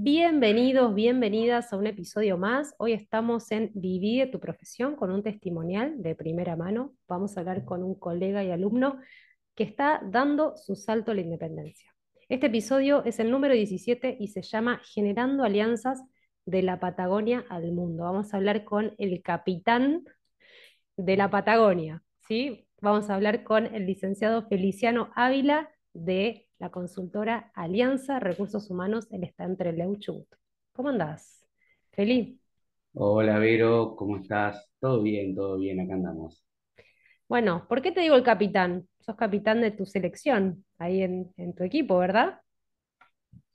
Bienvenidos, bienvenidas a un episodio más. Hoy estamos en Vivir tu profesión con un testimonial de primera mano. Vamos a hablar con un colega y alumno que está dando su salto a la independencia. Este episodio es el número 17 y se llama Generando Alianzas de la Patagonia al Mundo. Vamos a hablar con el capitán de la Patagonia, ¿sí? Vamos a hablar con el licenciado Feliciano Ávila de la consultora Alianza Recursos Humanos, él está entre Leuchut. ¿Cómo andás? Feliz. Hola Vero, ¿cómo estás? Todo bien, todo bien, acá andamos. Bueno, ¿por qué te digo el capitán? Sos capitán de tu selección ahí en, en tu equipo, ¿verdad?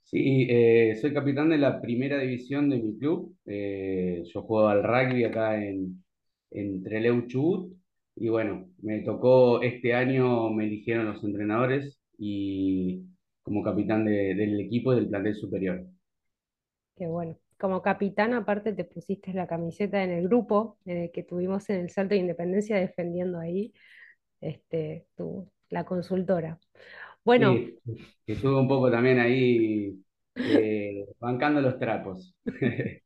Sí, eh, soy capitán de la primera división de mi club. Eh, yo juego al rugby acá en, en Trelew Chubut. Y bueno, me tocó este año, me eligieron los entrenadores y como capitán de- del equipo del plantel superior. Qué bueno. Como capitán, aparte, te pusiste la camiseta en el grupo que tuvimos en el Salto de Independencia defendiendo ahí este, tu, la consultora. Bueno, Sí, estuve un poco también ahí eh, bancando los trapos.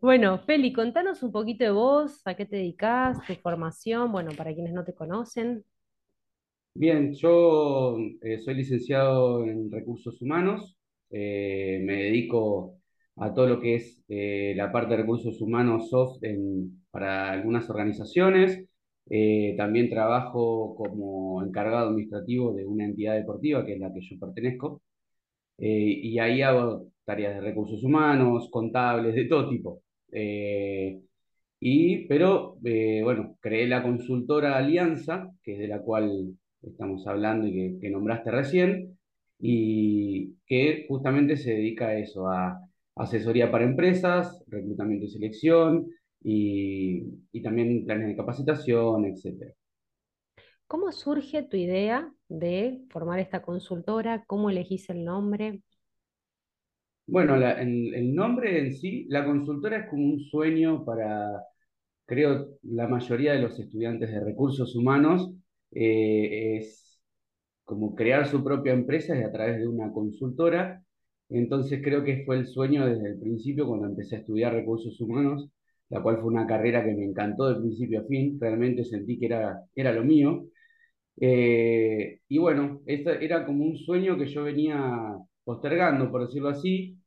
Bueno, Feli, contanos un poquito de vos, a qué te dedicás, tu formación, bueno, para quienes no te conocen. Bien, yo eh, soy licenciado en recursos humanos, eh, me dedico a todo lo que es eh, la parte de recursos humanos soft en- para algunas organizaciones, también trabajo como encargado administrativo de una entidad deportiva que es la que yo pertenezco, y ahí hago tareas de recursos humanos, contables, de todo tipo. Y, pero, bueno, creé la consultora Alianza, que es de la cual estamos hablando y que, que nombraste recién, y que justamente se dedica a eso, a asesoría para empresas, reclutamiento y selección, y, y también planes de capacitación, etcétera. ¿Cómo surge tu idea de formar esta consultora? ¿Cómo elegís el nombre? Bueno, la- el, el nombre en sí, la consultora es como un sueño para creo, la mayoría de los estudiantes de recursos humanos eh, es como crear su propia empresa y a través de una consultora. Entonces creo que fue el sueño desde el principio cuando empecé a estudiar recursos humanos, la cual fue una carrera que me encantó de principio a fin, realmente sentí que era, era lo mío. Eh, y bueno, esta era como un sueño que yo venía postergando, por decirlo así,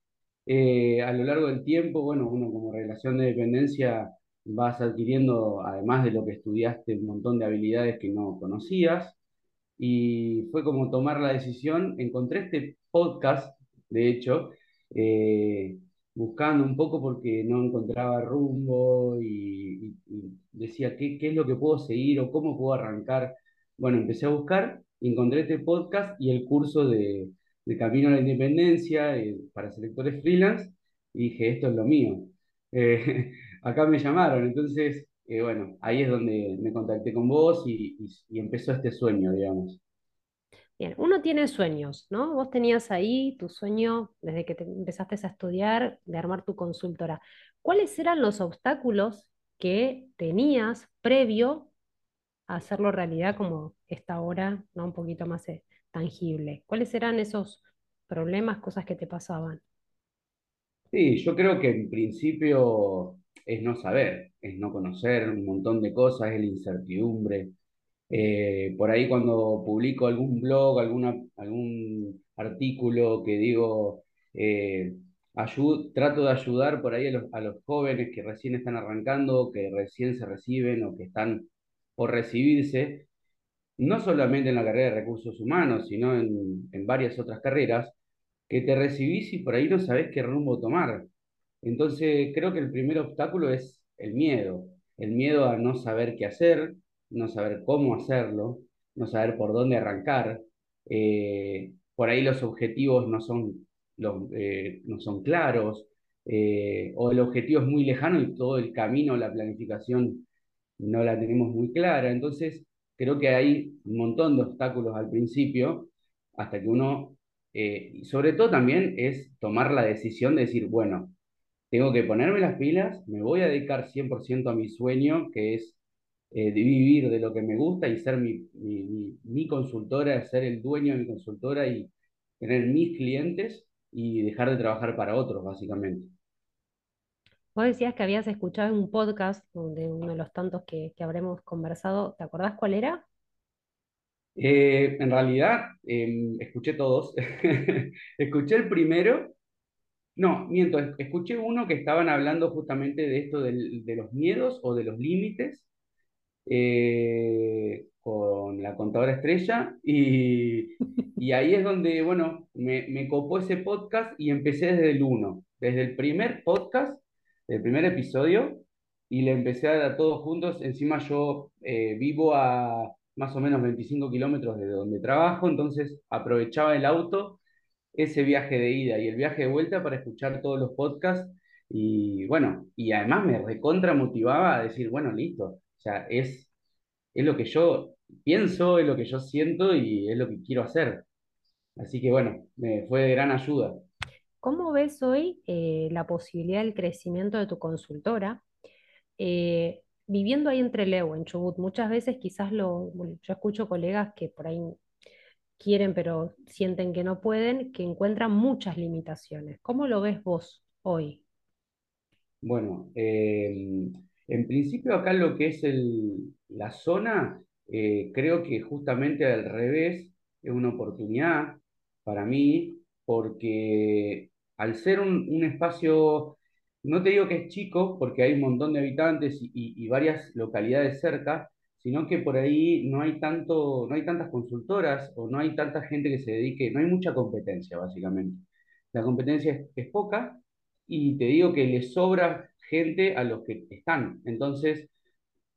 eh, a lo largo del tiempo, bueno, uno como relación de dependencia vas adquiriendo, además de lo que estudiaste, un montón de habilidades que no conocías. Y fue como tomar la decisión. Encontré este podcast, de hecho, eh, buscando un poco porque no encontraba rumbo y, y- y decía ¿qué, qué es lo que puedo seguir o cómo puedo arrancar. Bueno, empecé a buscar, encontré este podcast y el curso de de Camino a la Independencia eh, para selectores freelance y dije, esto es lo mío. Eh, acá me llamaron, entonces, eh, bueno, ahí es donde me contacté con vos y, y- y empezó este sueño, digamos. Bien, uno tiene sueños, ¿no? Vos tenías ahí tu sueño desde que te empezaste a estudiar de armar tu consultora. ¿Cuáles eran los obstáculos que tenías previo a hacerlo realidad como está ahora, ¿no? Un poquito más eh, tangible. ¿Cuáles eran esos problemas, cosas que te pasaban? Sí, yo creo que en principio es no saber, es no conocer un montón de cosas, es la incertidumbre. Eh, por ahí cuando publico algún blog, alguna, algún artículo que digo, eh, trato de ayudar por ahí a los, a los jóvenes que recién están arrancando, que recién se reciben o que están por recibirse, no solamente en la carrera de recursos humanos, sino en, en varias otras carreras, que te recibís y por ahí no sabés qué rumbo tomar. Entonces, creo que el primer obstáculo es el miedo, el miedo a no saber qué hacer, no saber cómo hacerlo, no saber por dónde arrancar. Eh, por ahí los objetivos no son, eh, no son claros, eh, o el objetivo es muy lejano y todo el camino, la planificación no la tenemos muy clara. Entonces, creo que hay un montón de obstáculos al principio, hasta que uno, sobre todo también es tomar la decisión de decir, bueno, tengo que ponerme las pilas, me voy a dedicar 100% a mi sueño, que es eh, de vivir de lo que me gusta y ser mi, mi, mi, mi consultora, ser el dueño de mi consultora y tener mis clientes. y dejar de trabajar para otros, básicamente. Vos decías que habías escuchado un podcast de uno de los tantos que, que habremos conversado. ¿Te acordás cuál era? Eh, en realidad, em, escuché todos. Escuché el primero. No, miento, es- escuché uno que estaban hablando justamente de esto del- de los miedos o de los límites eh, con la contadora estrella y, y ahí es donde, bueno, me, me copó ese podcast y empecé desde el uno, desde el primer podcast, el primer episodio y le empecé a dar a todos juntos. Encima yo eh, vivo a más o menos 25 kilómetros de donde trabajo, entonces aprovechaba el auto, ese viaje de ida y el viaje de vuelta para escuchar todos los podcasts. Y bueno, y además me recontra motivaba a decir, bueno, listo, o sea, es, es lo que yo pienso, es lo que yo siento y es lo que quiero hacer. Así que bueno, me fue de gran ayuda. ¿Cómo ves hoy eh, la posibilidad del crecimiento de tu consultora? Eh, viviendo ahí entre Trelew, en Chubut, muchas veces quizás lo, yo escucho colegas que por ahí quieren pero sienten que no pueden, que encuentran muchas limitaciones. ¿Cómo lo ves vos hoy? Bueno, eh, en principio acá lo que es el, la zona, eh, creo que justamente al revés es una oportunidad para mí, porque al ser un, un espacio, no te digo que es chico, porque hay un montón de habitantes y- y varias localidades cerca, sino que por ahí no hay tanto, no hay tantas consultoras o no hay tanta gente que se dedique, no hay mucha competencia, básicamente. La competencia es poca y te digo que le sobra gente a los que están. Entonces,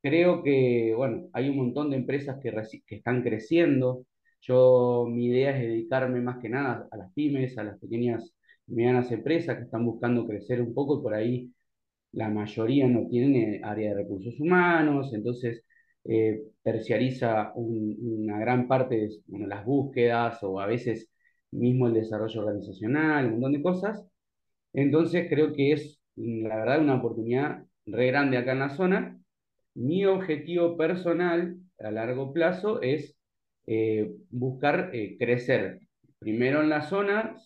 creo que, bueno, hay un montón de empresas que, que están creciendo. Yo, mi idea es dedicarme más que nada a las pymes, a las pequeñas y medianas empresas que están buscando crecer un poco y por ahí la mayoría no tiene área de recursos humanos, entonces eh, terciariza un- una gran parte de las búsquedas o a veces mismo el desarrollo organizacional, un montón de cosas. Entonces creo que es, mm, la verdad, una oportunidad re grande acá en la zona. Mi objetivo personal a largo plazo es eh, buscar eh, crecer primero en la zona,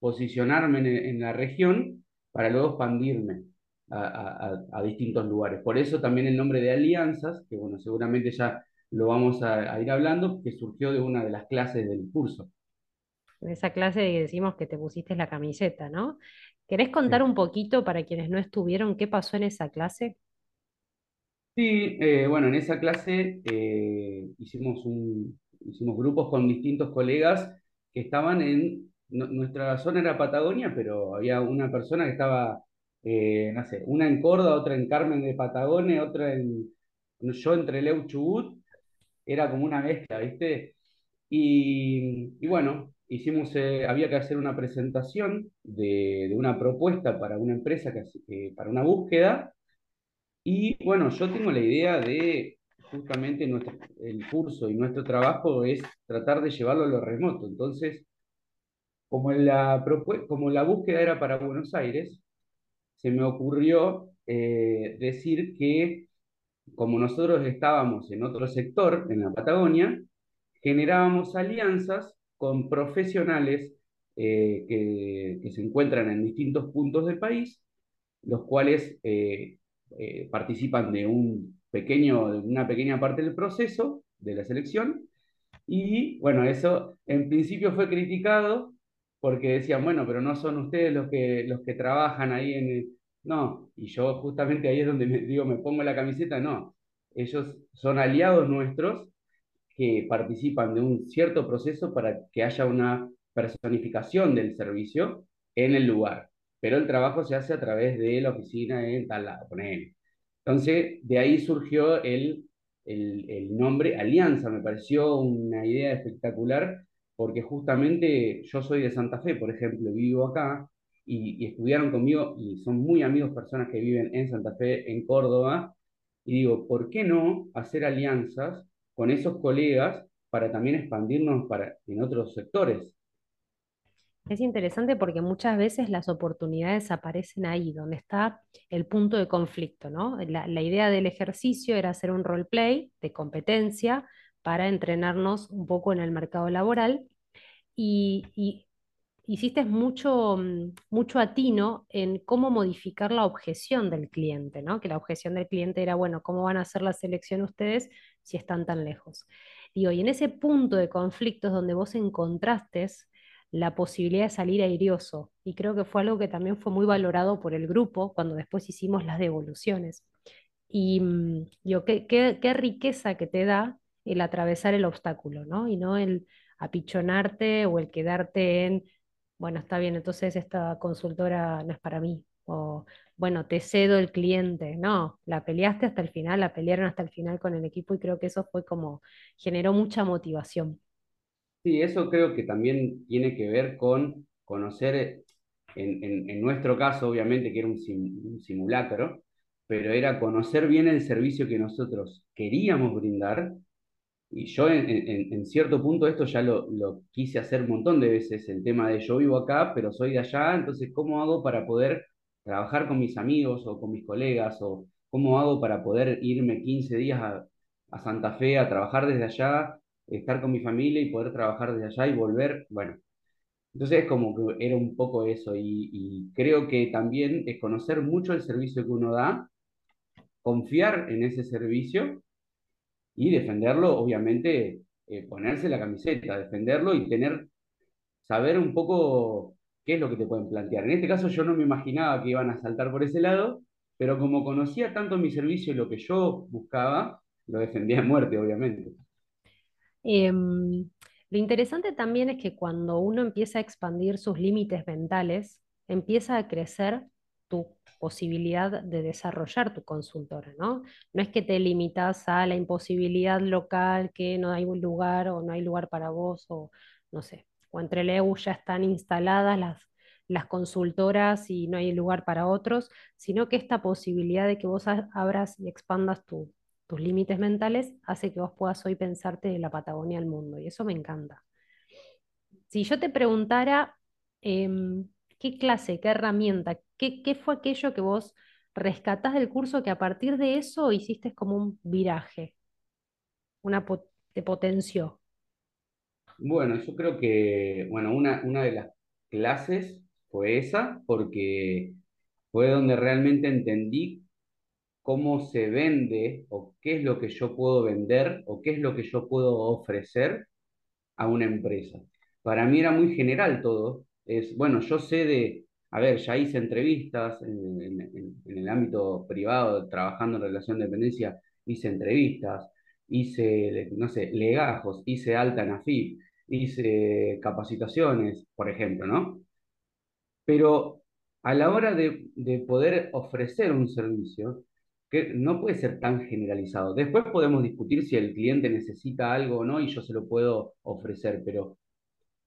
posicionarme en la región para luego expandirme a, a- a- a distintos lugares. Por eso también el nombre de Alianzas, que bueno, seguramente ya lo vamos a, a ir hablando, que surgió de una de las clases del curso. En esa clase que decimos que te pusiste la camiseta, ¿no? ¿Querés contar Sí. un poquito para quienes no estuvieron qué pasó en esa clase? Sí, eh, bueno, en esa clase eh, hicimos un, hicimos grupos con distintos colegas que estaban en, nu- nuestra zona era Patagonia, pero había una persona que estaba, eh, no sé, una en Córdoba, otra en Carmen de Patagonia, otra en, yo entre Leu Chubut, era como una mezcla, ¿viste? Y, y bueno, hicimos, eh, había que hacer una presentación de, de una propuesta para una empresa, que, eh, para una búsqueda. Y bueno, yo tengo la idea de justamente nuestro, el curso y nuestro trabajo es tratar de llevarlo a lo remoto. Entonces, como la, como la búsqueda era para Buenos Aires, se me ocurrió eh, decir que como nosotros estábamos en otro sector, en la Patagonia, generábamos alianzas con profesionales eh, que, se encuentran en distintos puntos del país los cuales eh, participan de un pequeño, de una pequeña parte del proceso de la selección. Y bueno, eso en principio fue criticado porque decían, bueno, pero no son ustedes los que, los que trabajan ahí en. No, y yo justamente ahí es donde me digo, me pongo la camiseta, no. Ellos son aliados nuestros que participan de un cierto proceso para que haya una personificación del servicio en el lugar. Pero el trabajo se hace a través de la oficina en tal lado, ponele. Entonces, de ahí surgió el, el, el nombre Alianza. Me pareció una idea espectacular porque justamente yo soy de Santa Fe, por ejemplo, vivo acá y, y estudiaron conmigo y son muy amigos personas que viven en Santa Fe, en Córdoba. Y digo, ¿por qué no hacer alianzas con esos colegas para también expandirnos para, en otros sectores. Es interesante porque muchas veces las oportunidades aparecen ahí, donde está el punto de conflicto, ¿no? La, la idea del ejercicio era hacer un roleplay de competencia para entrenarnos un poco en el mercado laboral y, y hiciste mucho, mm, mucho atino en cómo modificar la objeción del cliente, ¿no? Que la objeción del cliente era, bueno, ¿cómo van a hacer la selección ustedes si están tan lejos? Digo, y en ese punto de conflictos donde vos encontraste la posibilidad de salir airioso, y creo que fue algo que también fue muy valorado por el grupo cuando después hicimos las devoluciones. Y mm, digo, qué, qué, qué riqueza que te da el atravesar el obstáculo, ¿no? Y no el apichonarte o el quedarte en bueno, está bien, entonces esta consultora no es para mí. O, bueno, te cedo el cliente. No, la peleaste hasta el final, la pelearon hasta el final con el equipo y creo que eso fue como, generó mucha motivación. Sí, eso creo que también tiene que ver con conocer, en, en- nuestro caso, obviamente, que era un, sim- un simulacro, pero era conocer bien el servicio que nosotros queríamos brindar Y yo en, en- en cierto punto esto ya lo, lo quise hacer un montón de veces, el tema de yo vivo acá, pero soy de allá, entonces ¿cómo hago para poder trabajar con mis amigos o con mis colegas? ¿O cómo hago para poder irme 15 días a, a Santa Fe a trabajar desde allá, estar con mi familia y poder trabajar desde allá y volver? Bueno, entonces como que era un poco eso y, y creo que también es conocer mucho el servicio que uno da, confiar en ese servicio y defenderlo, obviamente, eh, ponerse la camiseta, defenderlo y tener, saber un poco qué es lo que te pueden plantear. En este caso yo no me imaginaba que iban a saltar por ese lado, pero como conocía tanto mi servicio y lo que yo buscaba, lo defendía a muerte, obviamente. Em, lo interesante también es que cuando uno empieza a expandir sus límites mentales, empieza a crecer posibilidad de desarrollar tu consultora, ¿no? No es que te limitas a la imposibilidad local, que no hay un lugar o no hay lugar para vos, o no sé, o entre el EU ya están instaladas las, las consultoras y no hay lugar para otros, sino que esta posibilidad de que vos abras y expandas tu tus límites mentales hace que vos puedas hoy pensarte de la Patagonia al mundo, y eso me encanta. Si yo te preguntara em, qué clase, qué herramienta, qué, qué fue aquello que vos rescatás del curso que a partir de eso hiciste como un viraje, una po- te potenció. Bueno, yo creo que, bueno, una, una de las clases fue esa, porque fue donde realmente entendí cómo se vende o qué es lo que yo puedo vender o qué es lo que yo puedo ofrecer a una empresa. Para mí era muy general todo. Es, bueno, yo sé de, a ver, ya hice entrevistas en, en- el ámbito privado, trabajando en relación de dependencia, hice entrevistas, hice, no sé, legajos, hice alta en AFIP, hice capacitaciones, por ejemplo, ¿no? Pero a la hora de, de poder ofrecer un servicio, que no puede ser tan generalizado. Después podemos discutir si el cliente necesita algo o no y yo se lo puedo ofrecer, pero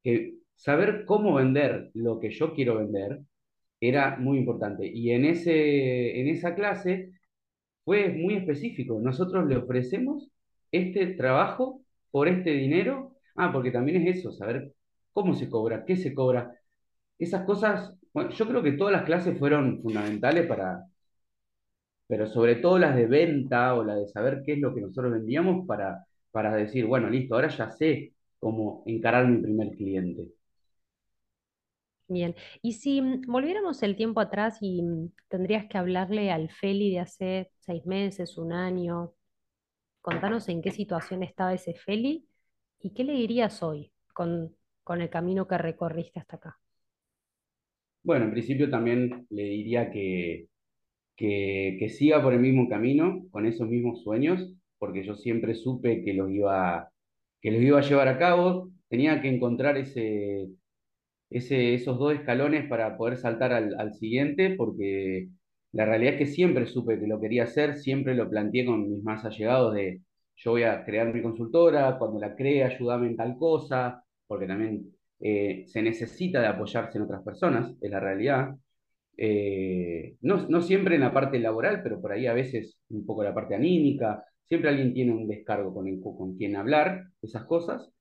que saber cómo vender lo que yo quiero vender era muy importante. Y en ese, en esa clase fue muy específico. Nosotros le ofrecemos este trabajo por este dinero. Ah, porque también es eso, saber cómo se cobra, qué se cobra. Esas cosas, bueno, yo creo que todas las clases fueron fundamentales para, pero sobre todo las de venta o la de saber qué es lo que nosotros vendíamos para, para decir, bueno, listo, ahora ya sé cómo encarar mi primer cliente. Bien, y si mm, volviéramos el tiempo atrás y mm, tendrías que hablarle al Feli de hace seis meses, un año, contanos en qué situación estaba ese Feli y qué le dirías hoy con, con el camino que recorriste hasta acá. Bueno, en principio también le diría que, que, que siga por el mismo camino, con esos mismos sueños, porque yo siempre supe que los iba, que los iba a llevar a cabo. Tenía que encontrar ese, ese, esos dos escalones para poder saltar al, al siguiente, porque la realidad es que siempre supe que lo quería hacer, siempre lo planteé con mis más allegados de yo voy a crear mi consultora, cuando la cree ayúdame en tal cosa, porque también eh, se necesita de apoyarse en otras personas, es la realidad. Eh, no, no siempre en la parte laboral, pero por ahí a veces un poco la parte anímica, siempre alguien tiene un descargo con, con quien hablar, esas cosas.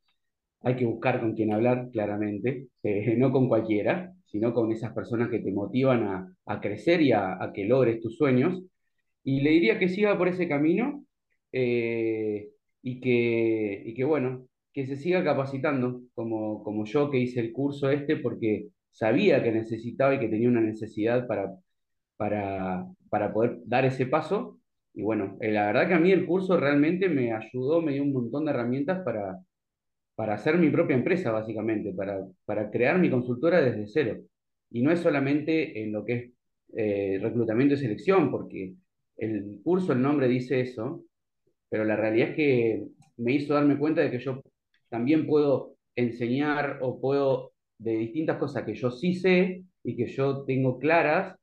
Hay que buscar con quién hablar, claramente, eh, no con cualquiera, sino con esas personas que te motivan a, a crecer y a, a, que logres tus sueños. Y le diría que siga por ese camino eh, y, que, y que, bueno, que se siga capacitando, como, como yo que hice el curso este, porque sabía que necesitaba y que tenía una necesidad para, para, para poder dar ese paso. Y bueno, eh, la verdad que a mí el curso realmente me ayudó, me dio un montón de herramientas para, para hacer mi propia empresa, básicamente, para, para crear mi consultora desde cero. Y no es solamente en lo que es eh, reclutamiento y selección, porque el curso, el nombre dice eso, pero la realidad es que me hizo darme cuenta de que yo también puedo enseñar o puedo de distintas cosas que yo sí sé y que yo tengo claras,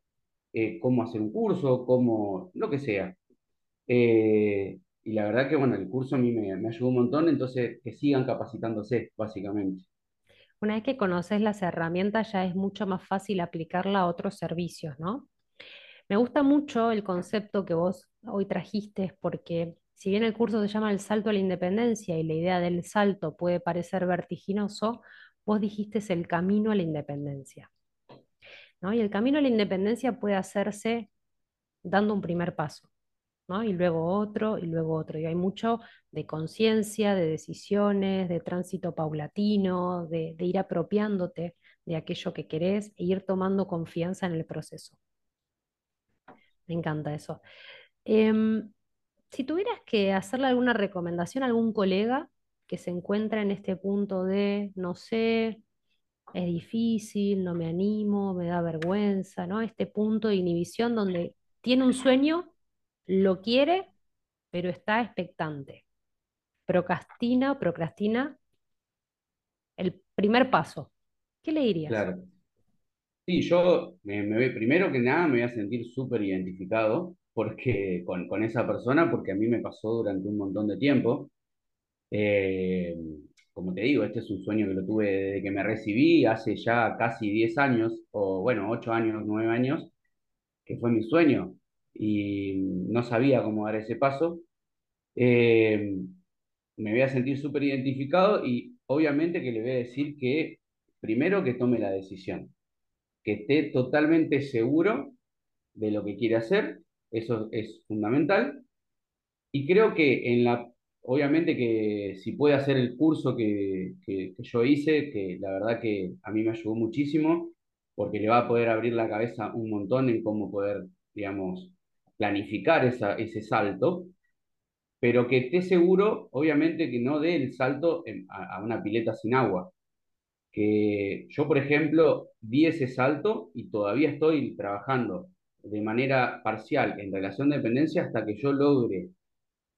eh, cómo hacer un curso, cómo, lo que sea. Eh, y la verdad que, bueno, el curso a mí me, me ayudó un montón, entonces que sigan capacitándose, básicamente. Una vez que conoces las herramientas ya es mucho más fácil aplicarla a otros servicios, ¿no? Me gusta mucho el concepto que vos hoy trajiste porque si bien el curso se llama El salto a la independencia y la idea del salto puede parecer vertiginoso, vos dijiste es el camino a la independencia. ¿no? Y el camino a la independencia puede hacerse dando un primer paso. Y luego otro, y luego otro. Y hay mucho de conciencia, de decisiones, de tránsito paulatino, de, de ir apropiándote de aquello que querés e ir tomando confianza en el proceso. Me encanta eso. Em, si tuvieras que hacerle alguna recomendación a algún colega que se encuentra en este punto de, no sé, es difícil, no me animo, me da vergüenza, ¿no? Este punto de inhibición donde tiene un sueño, lo quiere, pero está expectante. Procrastina, procrastina el primer paso. ¿Qué le dirías? Claro. Sí, yo me, me primero que nada me voy a sentir súper identificado porque, con, con esa persona porque a mí me pasó durante un montón de tiempo. Eh, como te digo, este es un sueño que lo tuve desde que me recibí hace ya casi 10 años, o bueno, 8 años, 9 años, que fue mi sueño y no sabía cómo dar ese paso. Eh, me voy a sentir súper identificado y obviamente que le voy a decir que primero que tome la decisión, que esté totalmente seguro de lo que quiere hacer, eso es fundamental. Y creo que en la, obviamente que si puede hacer el curso que, que, que yo hice, que la verdad que a mí me ayudó muchísimo, porque le va a poder abrir la cabeza un montón en cómo poder, digamos, planificar esa, ese salto, pero que esté seguro, obviamente, que no dé el salto a, a, una pileta sin agua. Que yo, por ejemplo, di ese salto y todavía estoy trabajando de manera parcial en relación de dependencia hasta que yo logre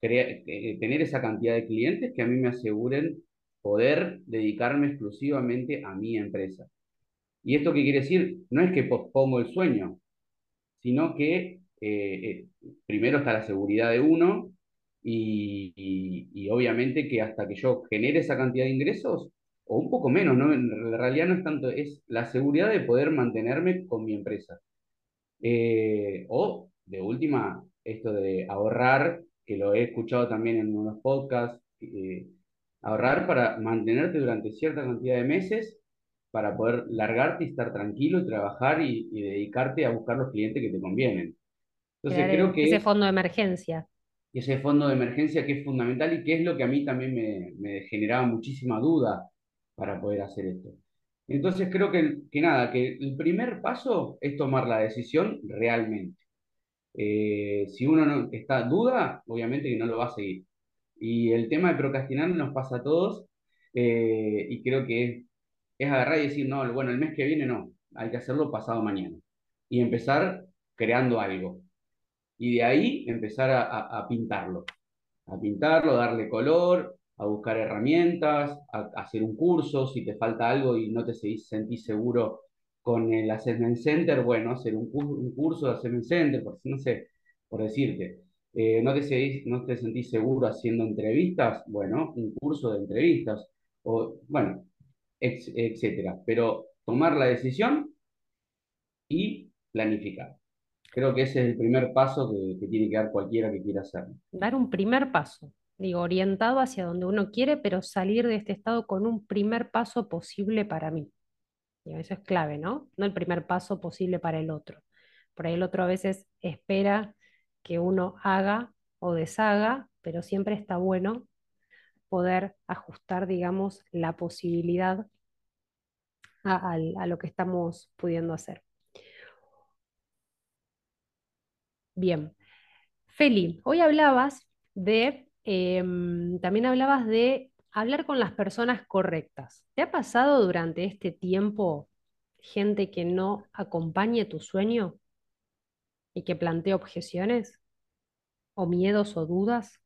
eh, tener esa cantidad de clientes que a mí me aseguren poder dedicarme exclusivamente a mi empresa. ¿Y esto qué quiere decir? No es que pospongo el sueño, sino que eh, eh, primero está la seguridad de uno y, obviamente que hasta que yo genere esa cantidad de ingresos, o un poco menos, ¿no? en realidad no es tanto, es la seguridad de poder mantenerme con mi empresa. Eh, o de última, esto de ahorrar, que lo he escuchado también en unos podcasts, ahorrar para mantenerte durante cierta cantidad de meses para poder largarte y estar tranquilo y trabajar y dedicarte a buscar los clientes que te convienen. Entonces creo que ese fondo de emergencia. Ese fondo de emergencia que es fundamental y que es lo que a mí también me, me generaba muchísima duda para poder hacer esto. Entonces creo que, que, nada, que el primer paso es tomar la decisión realmente. Eh, si uno no está duda, obviamente que no lo va a seguir. Y el tema de procrastinar nos pasa a todos eh, y creo que es, es, agarrar y decir, no, bueno, el mes que viene no, hay que hacerlo pasado mañana. Y empezar creando algo. Y de ahí empezar a, a, a pintarlo. A pintarlo, darle color, a buscar herramientas, a, hacer un curso, si te falta algo y no te sentís seguro con el Assessment Center, bueno, hacer un, curso de Assessment Center, por, no sé, por decirte. Eh, no, te, no te sentís seguro haciendo entrevistas, bueno, un curso de entrevistas, o bueno, etcétera. Pero tomar la decisión y planificar. Creo que ese es el primer paso que, tiene que dar cualquiera que quiera hacerlo. Dar un primer paso digo, orientado hacia donde uno quiere, pero salir de este estado con un primer paso posible para mí. Y eso es clave, ¿no? No el primer paso posible para el otro. Por ahí el otro a veces espera que uno haga o deshaga, pero siempre está bueno poder ajustar, digamos, la posibilidad a, a lo que estamos pudiendo hacer. Bien. Feli, hoy hablabas de, em, también hablabas de hablar con las personas correctas. ¿Te ha pasado durante este tiempo gente que no acompañe tu sueño y que plantee objeciones o miedos o dudas?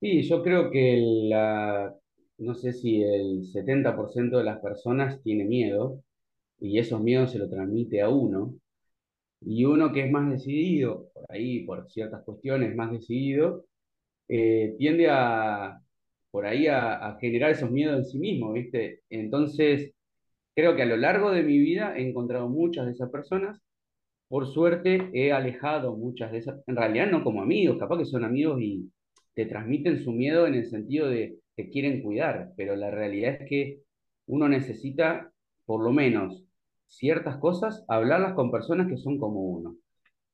Sí, yo creo que la, no sé si el 70% de las personas tiene miedo y esos miedos se lo transmite a uno. Y uno que es más decidido, por ahí, por ciertas cuestiones, más decidido, eh, tiende a, por ahí, a, a generar esos miedos en sí mismo, ¿viste? Entonces, creo que a lo largo de mi vida he encontrado muchas de esas personas. Por suerte, he alejado muchas de esas, en realidad no como amigos, capaz que son amigos y te transmiten su miedo en el sentido de que quieren cuidar, pero la realidad es que uno necesita, por lo menos, ciertas cosas, hablarlas con personas que son como uno,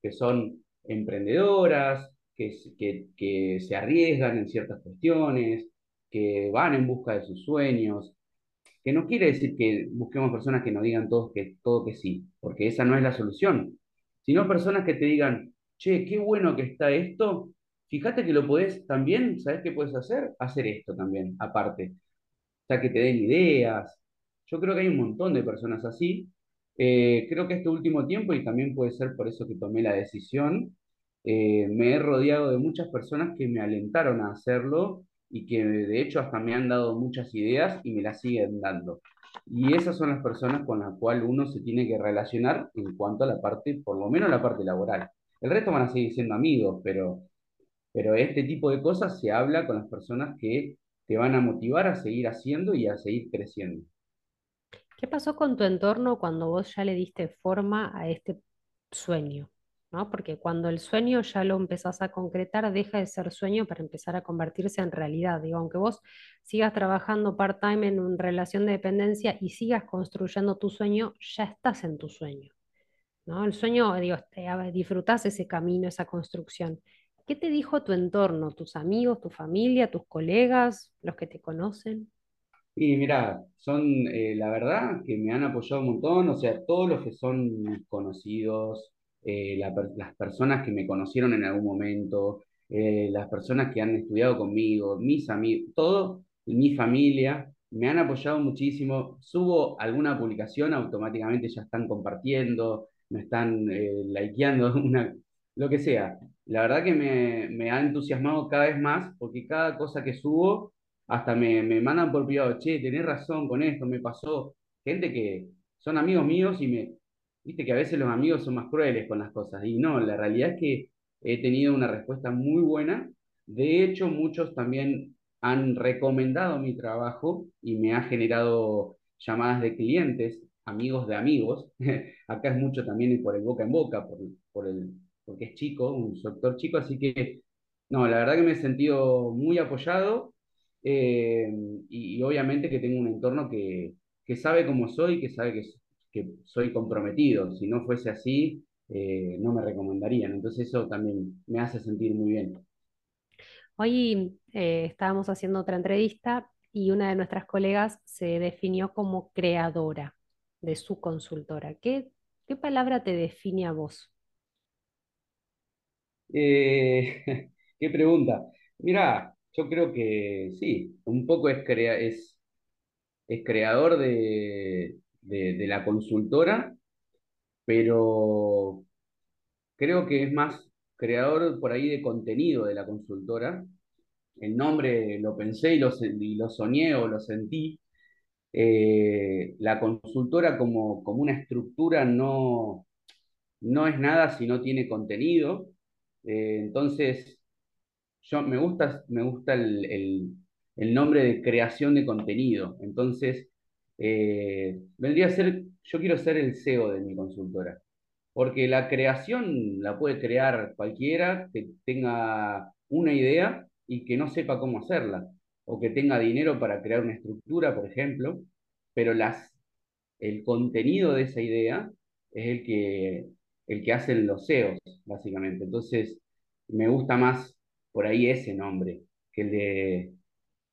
que son emprendedoras, que, que, que se arriesgan en ciertas cuestiones, que van en busca de sus sueños, que no quiere decir que busquemos personas que nos digan todos que, todo que sí, porque esa no es la solución, sino personas que te digan, che, qué bueno que está esto, fíjate que lo podés también, ¿sabes qué puedes hacer? Hacer esto también, aparte. O sea, que te den ideas. Yo creo que hay un montón de personas así. Eh, creo que este último tiempo, y también puede ser por eso que tomé la decisión, eh, me he rodeado de muchas personas que me alentaron a hacerlo y que de hecho hasta me han dado muchas ideas y me las siguen dando. Y esas son las personas con las cuales uno se tiene que relacionar en cuanto a la parte, por lo menos la parte laboral. El resto van a seguir siendo amigos, pero, pero este tipo de cosas se habla con las personas que te van a motivar a seguir haciendo y a seguir creciendo. ¿Qué pasó con tu entorno cuando vos ya le diste forma a este sueño? ¿no? Porque cuando el sueño ya lo empezás a concretar, deja de ser sueño para empezar a convertirse en realidad. Digo, aunque vos sigas trabajando part-time en una relación de dependencia y sigas construyendo tu sueño, ya estás en tu sueño, ¿no? El sueño, digo, disfrutás ese camino, esa construcción. ¿Qué te dijo tu entorno, tus amigos, tu familia, tus colegas, los que te conocen? Y mira, son, eh, la verdad, que me han apoyado un montón, o sea, todos los que son conocidos, eh, las personas que me conocieron en algún momento, eh, las personas que han estudiado conmigo, mis amigos, todo, mi familia, me han apoyado muchísimo. Subo alguna publicación, automáticamente ya están compartiendo, me están eh, likeando, una, lo que sea. La verdad que me, me, ha entusiasmado cada vez más porque cada cosa que subo, hasta me, me mandan por privado, che, tenés razón con esto, me pasó. Gente que son amigos míos y me, Viste que a veces los amigos son más crueles con las cosas y no, la realidad es que he tenido una respuesta muy buena. De hecho, muchos también han recomendado mi trabajo y me ha generado llamadas de clientes, amigos de amigos. Acá es mucho también por el boca en boca, por, por el, porque es chico, un sector chico, así que no, la verdad que me he sentido muy apoyado eh, y, y, obviamente que tengo un entorno que, que sabe cómo soy, que sabe que que soy comprometido. Si no fuese así, eh, no me recomendarían. Entonces eso también me hace sentir muy bien. Hoy eh, estábamos haciendo otra entrevista y una de nuestras colegas se definió como creadora de su consultora. ¿Qué, qué palabra te define a vos? Qué pregunta. Mira, yo creo que sí, un poco es, crea es, es creador de, de, la consultora, pero creo que es más creador por ahí de contenido de la consultora. El nombre lo pensé y lo, y lo soñé o lo sentí. Eh, la consultora como, como una estructura no, no es nada si no tiene contenido. Eh, entonces, yo me gusta, me gusta el, el, nombre de creación de contenido. Entonces, eh, vendría a ser, yo quiero ser el CEO de mi consultora, porque la creación la puede crear cualquiera que tenga una idea y que no sepa cómo hacerla, o que tenga dinero para crear una estructura, por ejemplo, pero las, el contenido de esa idea es el que, el que hacen los CEOs, básicamente. Entonces, me gusta más por ahí ese nombre, que el de,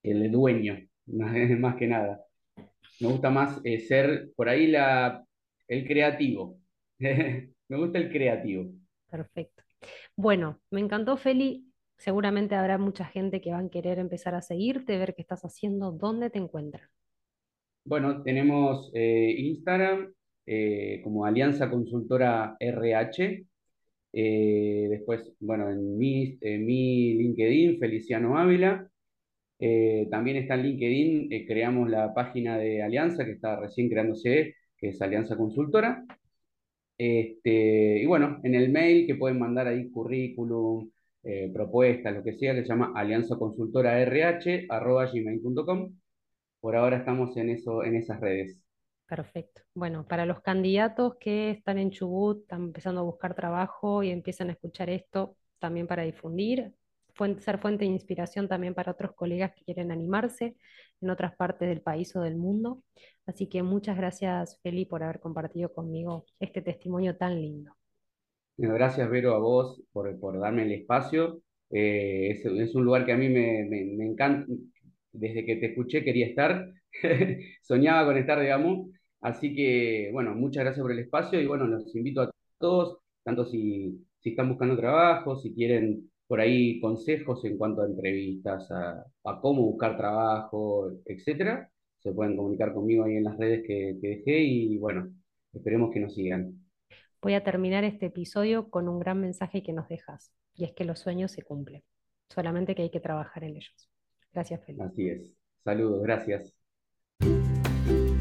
el de dueño, más que nada. Me gusta más eh, ser por ahí la, el creativo. me gusta el creativo. Perfecto. Bueno, me encantó, Feli. Seguramente habrá mucha gente que va a querer empezar a seguirte, ver qué estás haciendo, dónde te encuentran. Bueno, tenemos eh, Instagram eh, como Alianza Consultora RH. Después, bueno, en mi, en mi LinkedIn, Feliciano Ávila. Eh, también está en LinkedIn, eh, creamos la página de Alianza que está recién creándose, que es Alianza Consultora. Este, y bueno, en el mail que pueden mandar ahí currículum, eh, propuestas, lo que sea, que se llama alianzaconsultorarh.gmail.com. Por ahora estamos en, eso, en esas redes. Perfecto. Bueno, para los candidatos que están en Chubut, están empezando a buscar trabajo y empiezan a escuchar esto, también para difundir, ser fuente de inspiración también para otros colegas que quieren animarse en otras partes del país o del mundo. Así que muchas gracias, Feli, por haber compartido conmigo este testimonio tan lindo. gracias, Vero, a vos por, por darme el espacio. Eh, es, un lugar que a mí me, me encanta. Desde que te escuché quería estar, soñaba con estar, digamos. Así que, bueno, muchas gracias por el espacio y bueno, los invito a todos, tanto si, si están buscando trabajo, si quieren por ahí consejos en cuanto a entrevistas, a, cómo buscar trabajo, etcétera, se pueden comunicar conmigo ahí en las redes que, que dejé y bueno, esperemos que nos sigan. Voy a terminar este episodio con un gran mensaje que nos dejas, y es que los sueños se cumplen, solamente que hay que trabajar en ellos. Gracias, Felipe. Así es. Saludos, gracias. Bye.